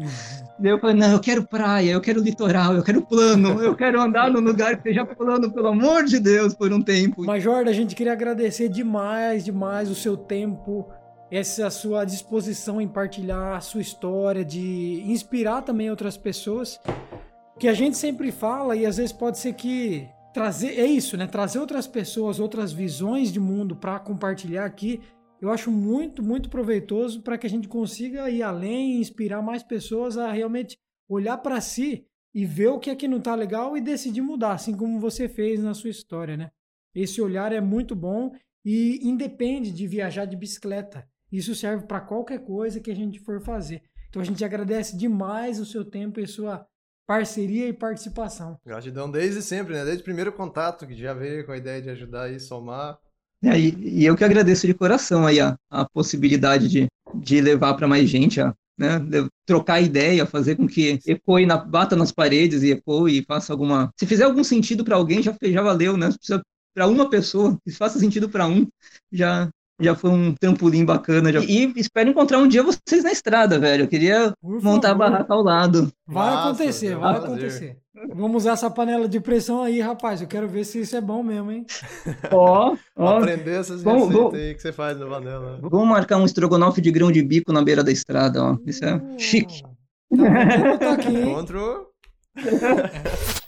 Speaker 3: Daí eu falei, não, eu quero praia, eu quero litoral, eu quero plano, eu *laughs* quero andar num lugar que seja plano, pelo amor de Deus, por um tempo.
Speaker 1: Major, a gente queria agradecer demais, demais o seu tempo, essa sua disposição em partilhar a sua história, de inspirar também outras pessoas. Que a gente sempre fala e às vezes pode ser que trazer é isso, né? Trazer outras pessoas, outras visões de mundo para compartilhar aqui. Eu acho muito, muito proveitoso para que a gente consiga ir além, inspirar mais pessoas a realmente olhar para si e ver o que é que não tá legal e decidir mudar, assim como você fez na sua história, né? Esse olhar é muito bom e independe de viajar de bicicleta. Isso serve para qualquer coisa que a gente for fazer. Então a gente agradece demais o seu tempo e a sua parceria e participação.
Speaker 2: Gratidão desde sempre, né? Desde o primeiro contato, que já veio com a ideia de ajudar e somar.
Speaker 3: É, e, e, eu que agradeço de coração aí a, a possibilidade de, de levar para mais gente, a, né? trocar ideia, fazer com que ecoe, na, bata nas paredes e ecoe e faça alguma. Se fizer algum sentido para alguém, já, já valeu, né? Para uma pessoa, se faça sentido para um, já, já foi um trampolim bacana. Já... E, e, espero encontrar um dia vocês na estrada, velho. Eu queria montar a barraca ao lado.
Speaker 1: Vai Nossa, acontecer, vai prazer. acontecer. Vamos usar essa panela de pressão aí, rapaz. Eu quero ver se isso é bom mesmo, hein?
Speaker 3: Ó, ó.
Speaker 2: Aprender essas vamos, receitas aí que você faz na panela.
Speaker 3: Vamos marcar um estrogonofe de grão de bico na beira da estrada, ó. Isso é uh, chique.
Speaker 1: Tá, tá aqui, *laughs*
Speaker 2: Encontro. *laughs*